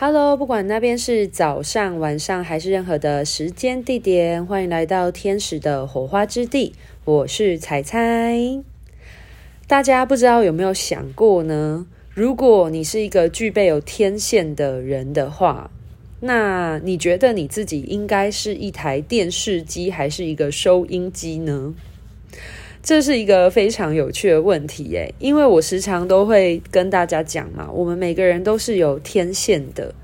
Hello，不管那边是早上、晚上还是任何的时间地点，欢迎来到天使的火花之地。我是彩彩。大家不知道有没有想过呢？如果你是一个具备有天线的人的话，那你觉得你自己应该是一台电视机，还是一个收音机呢？这是一个非常有趣的问题耶，因为我时常都会跟大家讲嘛，我们每个人都是有天线的，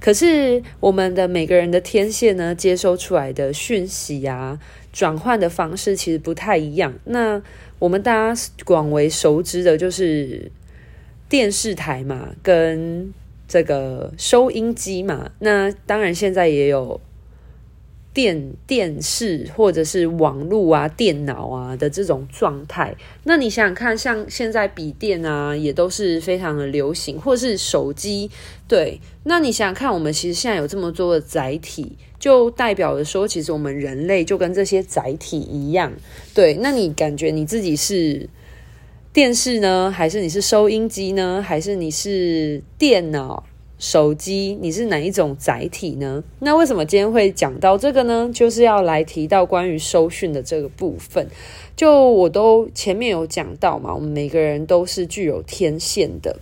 可是我们的每个人的天线呢，接收出来的讯息啊，转换的方式其实不太一样。那我们大家广为熟知的就是电视台嘛，跟这个收音机嘛，那当然现在也有。电电视或者是网络啊、电脑啊的这种状态，那你想想看，像现在笔电啊，也都是非常的流行，或是手机，对，那你想想看，我们其实现在有这么多的载体，就代表着说，其实我们人类就跟这些载体一样，对，那你感觉你自己是电视呢，还是你是收音机呢，还是你是电脑？手机，你是哪一种载体呢？那为什么今天会讲到这个呢？就是要来提到关于收讯的这个部分。就我都前面有讲到嘛，我们每个人都是具有天线的。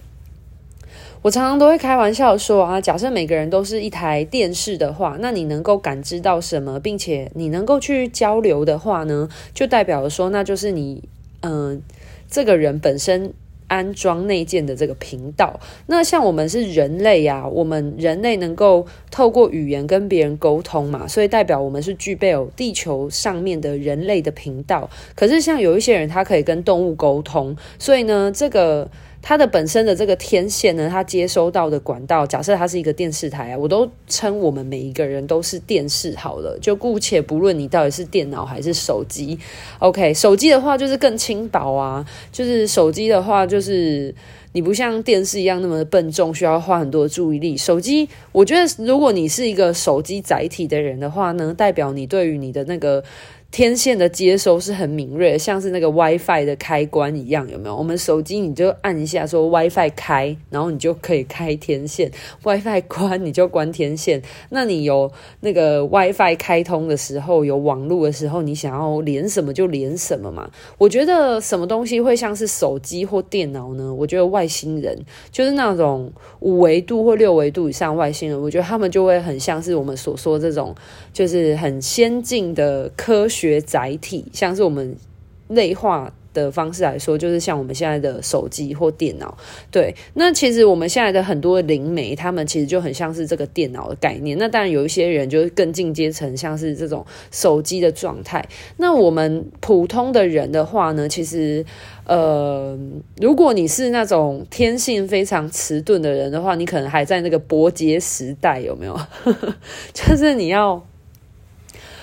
我常常都会开玩笑说啊，假设每个人都是一台电视的话，那你能够感知到什么，并且你能够去交流的话呢，就代表说，那就是你，嗯、这个人本身。安装内建的这个频道，那像我们是人类呀，我们人类能够透过语言跟别人沟通嘛，所以代表我们是具备有地球上面的人类的频道。可是像有一些人，他可以跟动物沟通，所以呢，这个。它的本身的这个天线呢，它接收到的管道，假设它是一个电视台啊，我都称我们每一个人都是电视好了，就姑且不论你到底是电脑还是手机。OK，手机的话就是更轻薄啊，就是手机的话就是你不像电视一样那么的笨重，需要花很多注意力。手机，我觉得如果你是一个手机载体的人的话呢，代表你对于你的那个。天线的接收是很敏锐，像是那个 WiFi 的开关一样，有没有？我们手机你就按一下说 WiFi 开，然后你就可以开天线；WiFi 关你就关天线。那你有那个 WiFi 开通的时候，有网络的时候，你想要连什么就连什么嘛。我觉得什么东西会像是手机或电脑呢？我觉得外星人就是那种五维度或六维度以上外星人，我觉得他们就会很像是我们所说这种，就是很先进的科学。学载体，像是我们内化的方式来说，就是像我们现在的手机或电脑。对，那其实我们现在的很多灵媒，他们其实就很像是这个电脑的概念。那当然有一些人就是更进阶成，像是这种手机的状态。那我们普通的人的话呢，其实呃，如果你是那种天性非常迟钝的人的话，你可能还在那个伯杰时代，有没有？就是你要。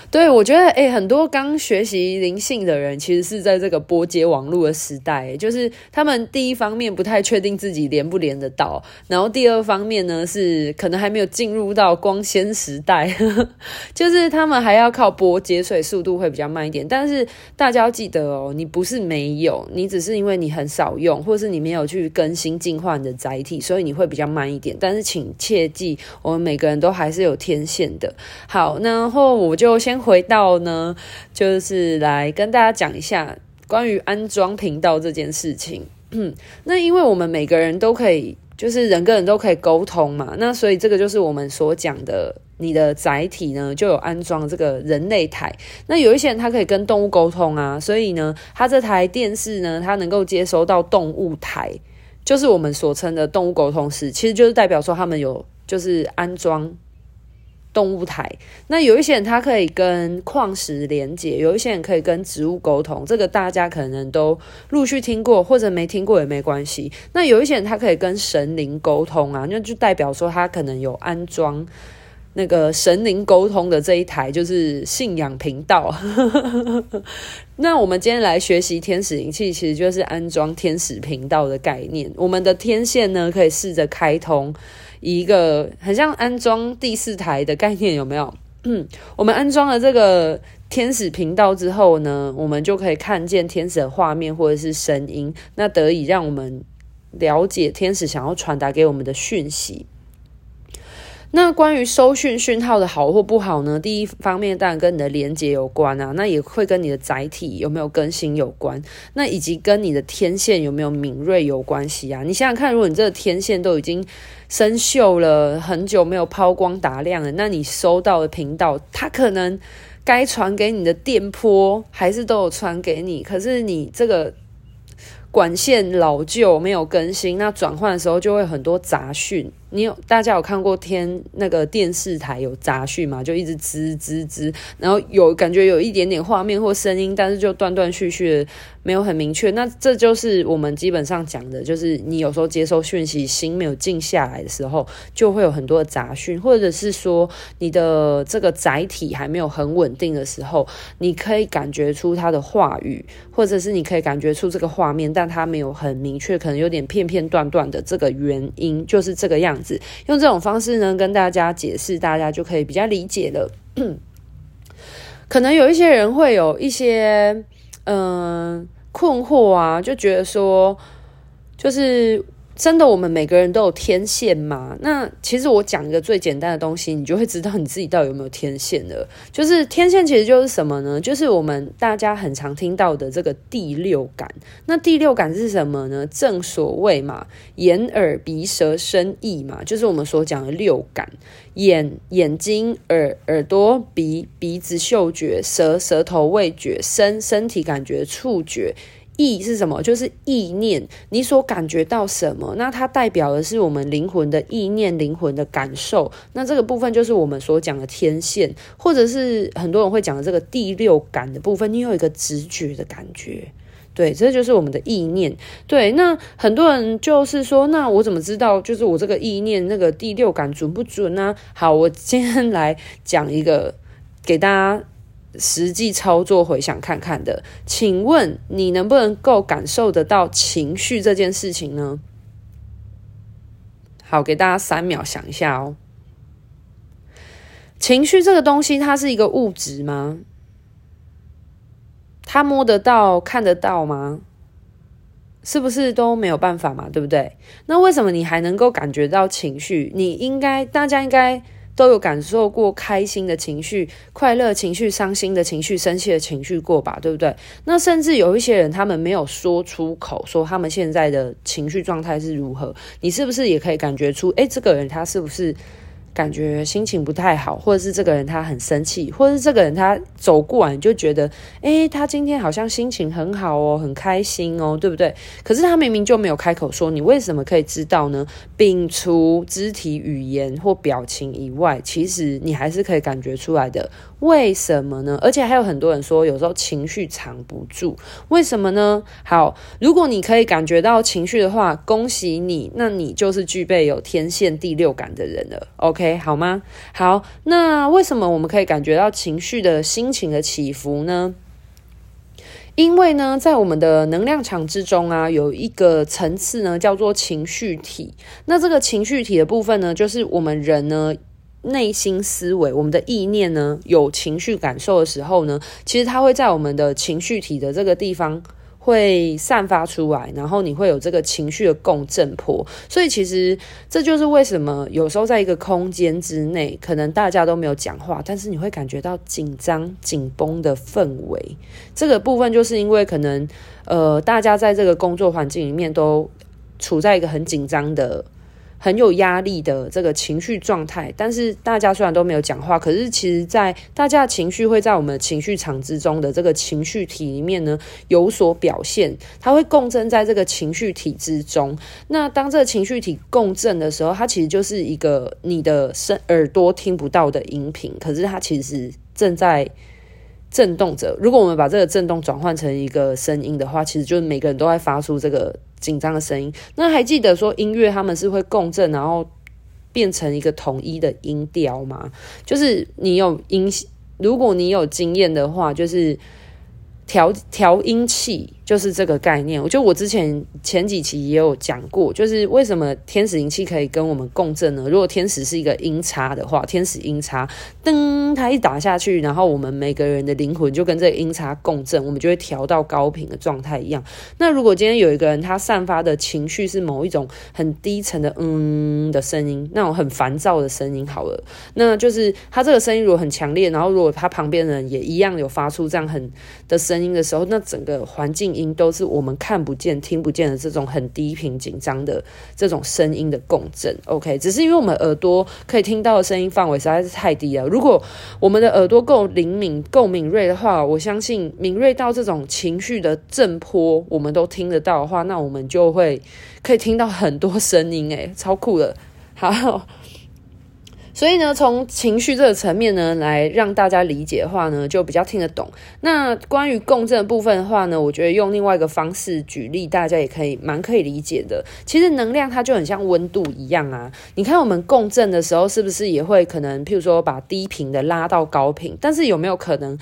对，我觉得诶，很多刚学习灵性的人，其实是在这个波接网络的时代，就是他们第一方面不太确定自己连不连得到，然后第二方面呢是可能还没有进入到光纤时代，呵呵，就是他们还要靠波接，所以速度会比较慢一点。但是大家要记得哦，你不是没有，你只是因为你很少用，或是你没有去更新进化你的载体，所以你会比较慢一点。但是请切记，我们每个人都还是有天线的。好，然后我就先。回到呢，就是来跟大家讲一下关于安装频道这件事情。嗯，那因为我们每个人都可以，就是人跟人都可以沟通嘛，那所以这个就是我们所讲的，你的载体呢就有安装这个人类台。那有一些人他可以跟动物沟通啊，所以呢，他这台电视呢，它能够接收到动物台，就是我们所称的动物沟通室，其实就是代表说他们有就是安装。动物台，那有一些人他可以跟矿石连接，有一些人可以跟植物沟通，这个大家可能都陆续听过，或者没听过也没关系。那有一些人他可以跟神灵沟通啊，那就代表说他可能有安装那个神灵沟通的这一台，就是信仰频道。那我们今天来学习天使灵气，其实就是安装天使频道的概念。我们的天线呢，可以试着开通。一个很像安装第四台的概念，有没有？嗯，我们安装了这个天使频道之后呢，我们就可以看见天使的画面或者是声音，那得以让我们了解天使想要传达给我们的讯息。那关于收讯讯号的好或不好呢？第一方面当然跟你的连接有关啊，那也会跟你的载体有没有更新有关，那以及跟你的天线有没有敏锐有关系啊。你想想看，如果你这个天线都已经生锈了很久没有抛光打亮了，那你收到的频道，它可能该传给你的电波还是都有传给你，可是你这个。管线老旧没有更新，那转换的时候就会很多杂讯。你有大家有看过天那个电视台有杂讯吗？就一直吱吱吱，然后有感觉有一点点画面或声音，但是就断断续续的，没有很明确。那这就是我们基本上讲的，就是你有时候接收讯息，心没有静下来的时候，就会有很多的杂讯，或者是说你的这个载体还没有很稳定的时候，你可以感觉出它的话语，或者是你可以感觉出这个画面，但它没有很明确，可能有点片片段段的。这个原因就是这个样用这种方式呢，跟大家解释，大家就可以比较理解了。可能有一些人会有一些嗯、困惑啊，就觉得说，就是。真的，我们每个人都有天线吗？那其实我讲一个最简单的东西，你就会知道你自己到底有没有天线了。就是天线其实就是什么呢？就是我们大家很常听到的这个第六感。那第六感是什么呢？正所谓嘛，眼耳鼻舌身意嘛，就是我们所讲的六感：眼眼睛、耳耳朵、鼻鼻子嗅觉、舌舌头味觉、身身体感觉、触觉。意是什么？就是意念，你所感觉到什么，那它代表的是我们灵魂的意念、灵魂的感受。那这个部分就是我们所讲的天线，或者是很多人会讲的这个第六感的部分。你有一个直觉的感觉，对，这就是我们的意念。对，那很多人就是说，那我怎么知道？就是我这个意念，那个第六感准不准呢？好，我今天来讲一个给大家。实际操作回想看看的，请问你能不能够感受得到情绪这件事情呢？好，给大家三秒想一下哦。情绪这个东西，它是一个物质吗？它摸得到、看得到吗？是不是都没有办法嘛？对不对？那为什么你还能够感觉到情绪？你应该，大家应该。都有感受过开心的情绪、快乐情绪、伤心的情绪、生气的情绪过吧，对不对？那甚至有一些人，他们没有说出口，说他们现在的情绪状态是如何，你是不是也可以感觉出？诶，这个人他是不是？感觉心情不太好，或者是这个人他很生气，或者是这个人他走过来你就觉得，诶，他今天好像心情很好哦，很开心哦，对不对？可是他明明就没有开口说，你为什么可以知道呢？摒除肢体语言或表情以外，其实你还是可以感觉出来的。为什么呢？而且还有很多人说，有时候情绪藏不住，为什么呢？好，如果你可以感觉到情绪的话，恭喜你，那你就是具备有天线第六感的人了。OK，好吗？好，那为什么我们可以感觉到情绪的心情的起伏呢？因为呢，在我们的能量场之中啊，有一个层次呢，叫做情绪体。那这个情绪体的部分呢，就是我们人呢。内心思维，我们的意念呢，有情绪感受的时候呢，其实它会在我们的情绪体的这个地方会散发出来，然后你会有这个情绪的共振波。所以其实这就是为什么有时候在一个空间之内，可能大家都没有讲话，但是你会感觉到紧张、紧绷的氛围。这个部分就是因为可能呃，大家在这个工作环境里面都处在一个很紧张的。很有压力的这个情绪状态，但是大家虽然都没有讲话，可是其实，在大家的情绪会在我们情绪场之中的这个情绪体里面呢有所表现，它会共振在这个情绪体之中。那当这个情绪体共振的时候，它其实就是一个你的声耳朵听不到的音频，可是它其实正在震动者。如果我们把这个震动转换成一个声音的话，其实就是每个人都在发出这个。紧张的声音，那还记得说音乐他们是会共振，然后变成一个统一的音调吗？就是你有音，如果你有经验的话，就是调调音器，就是这个概念。我觉得我之前前几期也有讲过，就是为什么天使灵气可以跟我们共振呢？如果天使是一个音叉的话，天使音叉噔，它一打下去，然后我们每个人的灵魂就跟这个音叉共振，我们就会调到高频的状态一样。那如果今天有一个人他散发的情绪是某一种很低沉的嗯的声音，那种很烦躁的声音，好了，那就是他这个声音如果很强烈，然后如果他旁边的人也一样有发出这样很的声音的时候，那整个环境。音都是我们看不见、听不见的这种很低频、紧张的这种声音的共振。OK，只是因为我们耳朵可以听到的声音范围实在是太低了。如果我们的耳朵够灵敏、够敏锐的话，我相信敏锐到这种情绪的震波，我们都听得到的话，那我们就会可以听到很多声音，诶，超酷的。好。所以呢，从情绪这个层面呢，来让大家理解的话呢，就比较听得懂。那关于共振部分的话呢，我觉得用另外一个方式举例，大家也可以蛮可以理解的。其实能量它就很像温度一样啊。你看我们共振的时候，是不是也会可能，譬如说把低频的拉到高频？但是有没有可能？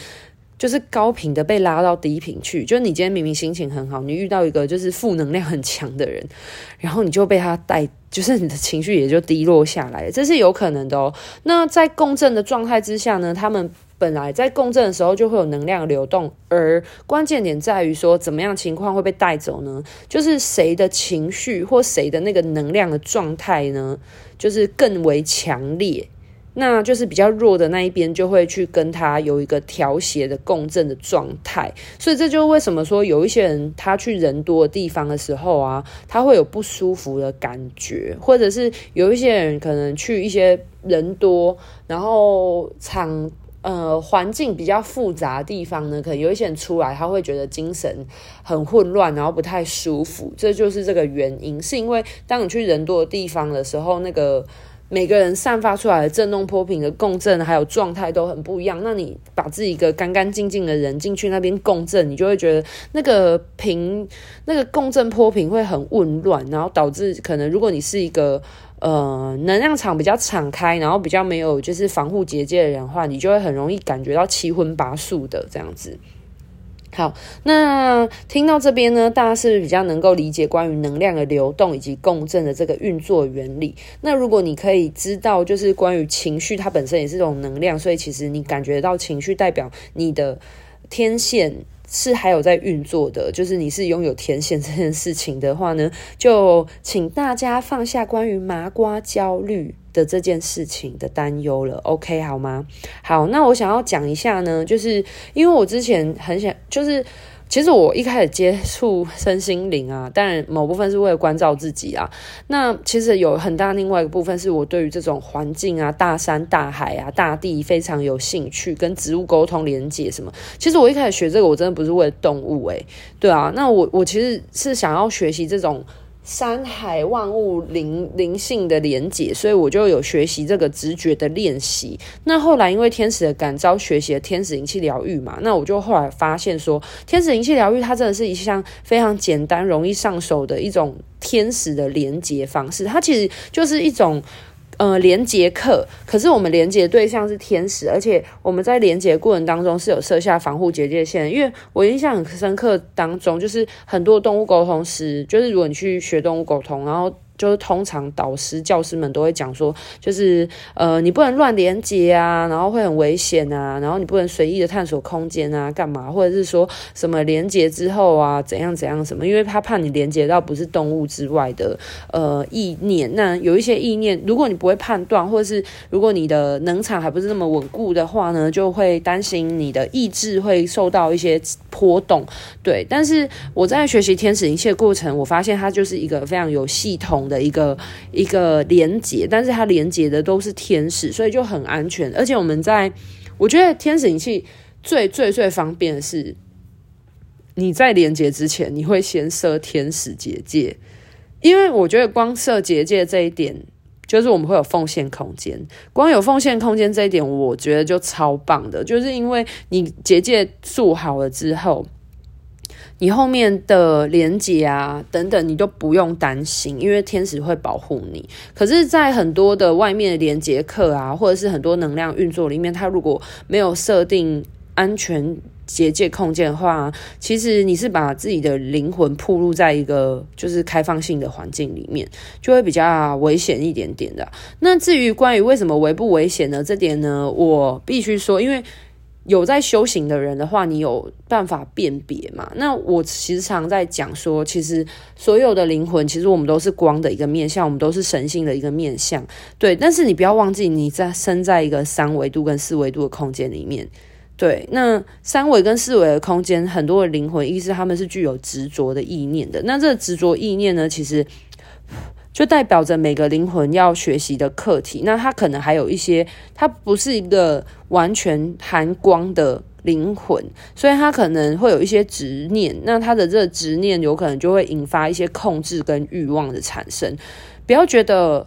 就是高频的被拉到低频去，就是你今天明明心情很好，你遇到一个就是负能量很强的人，然后你就被他带，就是你的情绪也就低落下来，这是有可能的哦。那在共振的状态之下呢，他们本来在共振的时候就会有能量流动，而关键点在于说，怎么样情况会被带走呢？就是谁的情绪或谁的那个能量的状态呢，就是更为强烈。那就是比较弱的那一边就会去跟他有一个调谐的共振的状态，所以这就是为什么说有一些人他去人多的地方的时候啊，他会有不舒服的感觉，或者是有一些人可能去一些人多，然后场呃环境比较复杂的地方呢，可能有一些人出来他会觉得精神很混乱，然后不太舒服，这就是这个原因，是因为当你去人多的地方的时候，那个。每个人散发出来的震动波频的共振，还有状态都很不一样。那你把自己一个干干净净的人进去那边共振，你就会觉得那个频、那个共振波频会很紊乱，然后导致可能如果你是一个呃能量场比较敞开，然后比较没有就是防护结界的人话，你就会很容易感觉到七荤八素的这样子。好，那听到这边呢，大家是不是比较能够理解关于能量的流动以及共振的这个运作原理？那如果你可以知道，就是关于情绪，它本身也是一种能量，所以其实你感觉到情绪代表你的天线是还有在运作的，就是你是拥有天线这件事情的话呢，就请大家放下关于麻瓜焦虑的这件事情的担忧了，OK 好吗？好，那我想要讲一下呢，就是因为我之前很想，就是其实我一开始接触身心灵啊，当然某部分是为了关照自己啊。那其实有很大另外一个部分是我对于这种环境啊、大山大海啊、大地非常有兴趣，跟植物沟通连接什么。其实我一开始学这个，我真的不是为了动物诶，对啊。那我我其实是想要学习这种。山海万物灵灵性的连接，所以我就有学习这个直觉的练习。那后来因为天使的感召，学习了天使灵气疗愈嘛，那我就后来发现说，天使灵气疗愈它真的是一项非常简单、容易上手的一种天使的连接方式。它其实就是一种。呃，连接客，可是我们连接对象是天使，而且我们在连接过程当中是有设下防护结界线。因为我印象很深刻，当中就是很多动物沟通师，就是如果你去学动物沟通，然后。就是通常导师、教师们都会讲说，就是呃，你不能乱连接啊，然后会很危险啊，然后你不能随意的探索空间啊，干嘛？或者是说什么连接之后啊，怎样怎样什么？因为他怕你连接到不是动物之外的呃意念。那有一些意念，如果你不会判断，或者是如果你的能场还不是那么稳固的话呢，就会担心你的意志会受到一些波动。对，但是我在学习天使灵气的过程，我发现它就是一个非常有系统的一个一个连接，但是它连接的都是天使，所以就很安全。而且我们在，我觉得天使灵气最最最方便的是，你在连接之前，你会先设天使结界，因为我觉得光设结界这一点，就是我们会有奉献空间。光有奉献空间这一点，我觉得就超棒的，就是因为你结界做好了之后。你后面的连接啊，等等，你都不用担心，因为天使会保护你。可是，在很多的外面的连接课啊，或者是很多能量运作里面，它如果没有设定安全结界空间的话，其实你是把自己的灵魂暴露在一个就是开放性的环境里面，就会比较危险一点点的。那至于关于为什么危不危险呢？这点呢，我必须说，因为有在修行的人的话，你有办法辨别嘛？那我时常在讲说，其实所有的灵魂，其实我们都是光的一个面向，我们都是神性的一个面向。对，但是你不要忘记，你在身在一个三维度跟四维度的空间里面。对，那三维跟四维的空间，很多的灵魂意识，他们是具有执着的意念的。那这执着意念呢，其实就代表着每个灵魂要学习的课题。那它可能还有一些，它不是一个完全含光的灵魂，所以它可能会有一些执念。那它的这个执念，有可能就会引发一些控制跟欲望的产生。不要觉得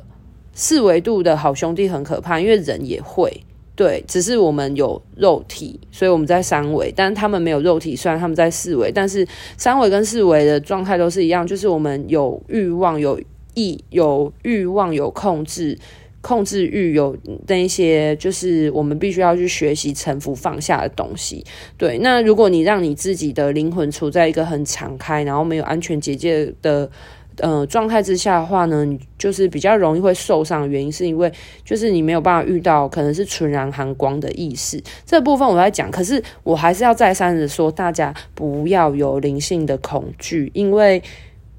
四维度的好兄弟很可怕，因为人也会。对，只是我们有肉体，所以我们在三维，但他们没有肉体，虽然他们在四维，但是三维跟四维的状态都是一样，就是我们有欲望、有意、有欲望、有控制、控制欲，有那一些，就是我们必须要去学习臣服、放下的东西。对，那如果你让你自己的灵魂处在一个很敞开，然后没有安全结界的。呃，状态之下的话呢，就是比较容易会受伤的原因，是因为就是你没有办法遇到可能是纯然含光的意识。这部分我在讲，可是我还是要再三的说，大家不要有灵性的恐惧，因为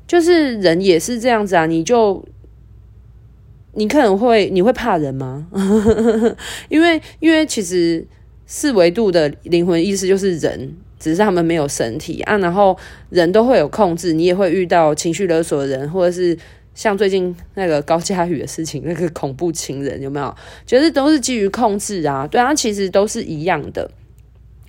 就是人也是这样子啊。你就你可能会你会怕人吗？因为因为其实四维度的灵魂意识就是人。只是他们没有身体啊，然后人都会有控制，你也会遇到情绪勒索的人，或者是像最近那个高佳宇的事情，那个恐怖情人有没有？觉得都是基于控制啊，对啊，其实都是一样的。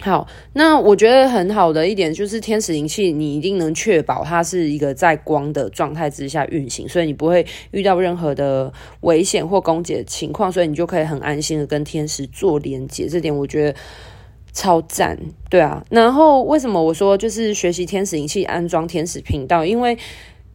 好，那我觉得很好的一点就是天使灵气，你一定能确保它是一个在光的状态之下运行，所以你不会遇到任何的危险或攻击的情况，所以你就可以很安心的跟天使做连接。这点我觉得。超赞，对啊。然后为什么我说就是学习天使灵气，安装天使频道？因为，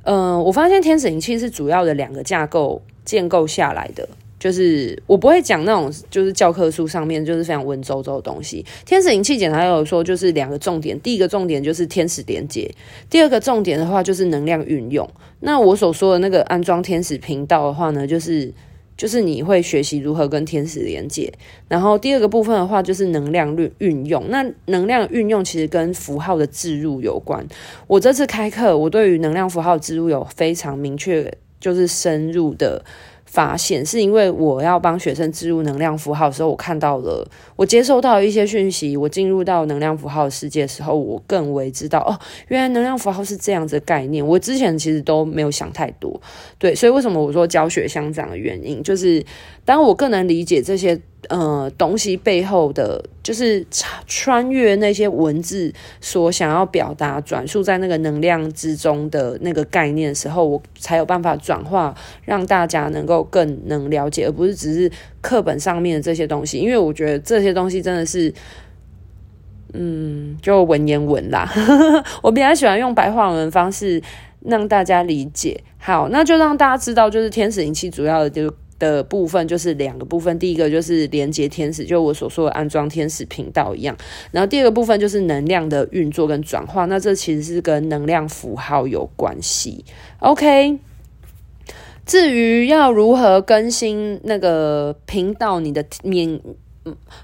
嗯、呃，我发现天使灵气是主要的两个架构建构下来的。就是我不会讲那种就是教科书上面就是非常文绉绉的东西。天使灵气检查有说就是两个重点，第一个重点就是天使连接，第二个重点的话就是能量运用。那我所说的那个安装天使频道的话呢，就是。就是你会学习如何跟天使连接，然后第二个部分的话就是能量运运用。那能量运用其实跟符号的置入有关。我这次开课，我对于能量符号置入有非常明确，就是深入的。发现是因为我要帮学生置入能量符号的时候，我看到了，我接受到一些讯息，我进入到能量符号的世界的时候，我更为知道哦，原来能量符号是这样子的概念。我之前其实都没有想太多，对，所以为什么我说教学相长的原因，就是当我更能理解这些。呃，东西背后的，就是穿越那些文字所想要表达、转述在那个能量之中的那个概念的时候，我才有办法转化，让大家能够更能了解，而不是只是课本上面的这些东西。因为我觉得这些东西真的是，嗯，就文言文啦。我比较喜欢用白话文方式让大家理解。好，那就让大家知道，就是天使灵气主要的就。的部分就是两个部分，第一个就是连接天使，就我所说的安装天使频道一样，然后第二个部分就是能量的运作跟转化，那这其实是跟能量符号有关系。OK，至于要如何更新那个频道，你的免。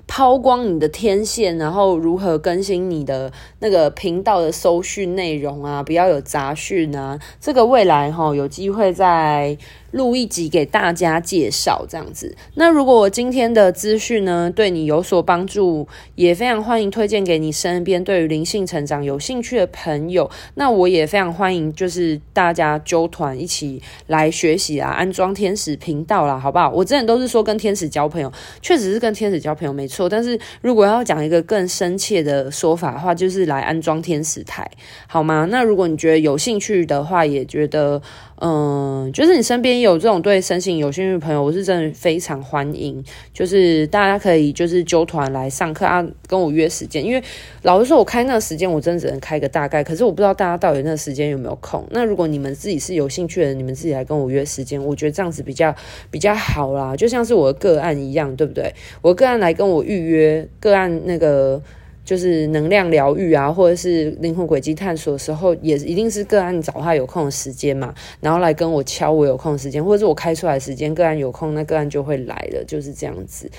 抛光你的天线，然后如何更新你的那个频道的搜讯内容啊？不要有杂讯啊！这个未来哈有机会在录一集给大家介绍这样子。那如果我今天的资讯呢对你有所帮助，也非常欢迎推荐给你身边对于灵性成长有兴趣的朋友。那我也非常欢迎，就是大家揪团一起来学习啊，安装天使频道啦，好不好？我之前都是说跟天使交朋友，确实是跟天使交。朋友没错，但是如果要讲一个更深切的说法的话，就是来安装天使台，好吗？那如果你觉得有兴趣的话，也觉得。嗯，就是你身边有这种对身心有兴趣的朋友，我是真的非常欢迎。就是大家可以就是揪团来上课啊，跟我约时间。因为老实说，我开那个时间，我真的只能开个大概。可是我不知道大家到底那个时间有没有空。那如果你们自己是有兴趣的，你们自己来跟我约时间，我觉得这样子比较比较好啦。就像是我的个案一样，对不对？我个案来跟我预约，个案那个。就是能量疗愈啊，或者是灵魂轨迹探索的时候，也一定是个案找他有空的时间嘛，然后来跟我敲我有空的时间，或者我开出来的时间，个案有空，那个案就会来了，就是这样子。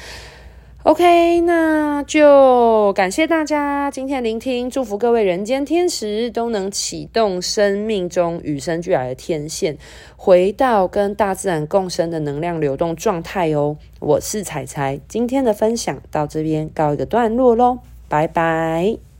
OK，那就感谢大家今天聆听，祝福各位人间天使都能启动生命中与生俱来的天线，回到跟大自然共生的能量流动状态哦。我是彩彩，今天的分享到这边告一个段落喽，拜拜。